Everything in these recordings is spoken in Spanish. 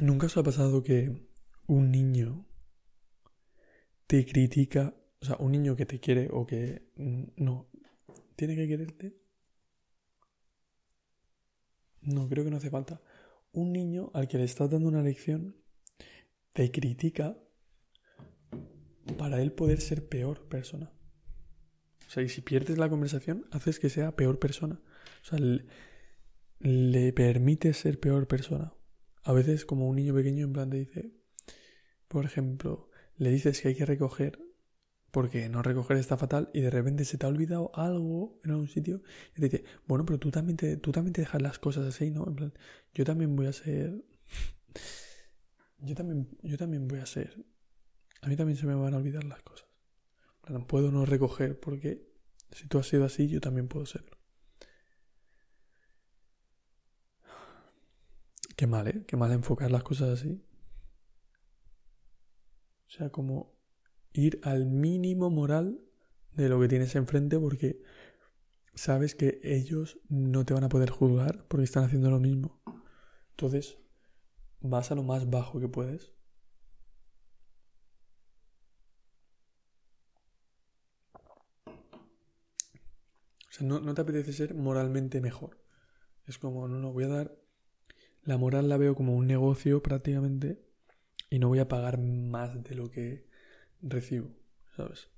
¿Nunca os ha pasado que un niño te critica, o sea, un niño que te quiere o que no, tiene que quererte? No, creo que no hace falta. Un niño al que le estás dando una lección te critica para él poder ser peor persona. O sea, y si pierdes la conversación, haces que sea peor persona. O sea, le, le permites ser peor persona. A veces como un niño pequeño en plan te dice, por ejemplo, le dices que hay que recoger porque no recoger está fatal y de repente se te ha olvidado algo en algún sitio y te dice, bueno, pero tú también te, tú también te dejas las cosas así, ¿no? En plan, yo también voy a ser... Yo también, yo también voy a ser... A mí también se me van a olvidar las cosas. Puedo no recoger porque si tú has sido así, yo también puedo serlo. Qué mal, ¿eh? Qué mal enfocar las cosas así. O sea, como ir al mínimo moral de lo que tienes enfrente porque sabes que ellos no te van a poder juzgar porque están haciendo lo mismo. Entonces, vas a lo más bajo que puedes. O sea, no, no te apetece ser moralmente mejor. Es como, no, no, voy a dar... La moral la veo como un negocio prácticamente y no voy a pagar más de lo que recibo, ¿sabes?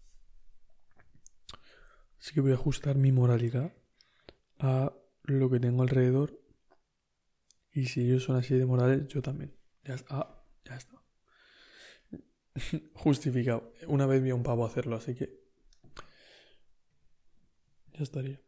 Así que voy a ajustar mi moralidad a lo que tengo alrededor. Y si ellos son así de morales, yo también. Ya está. Ah, ya está. Justificado. Una vez vi a un pavo hacerlo, así que. Ya estaría.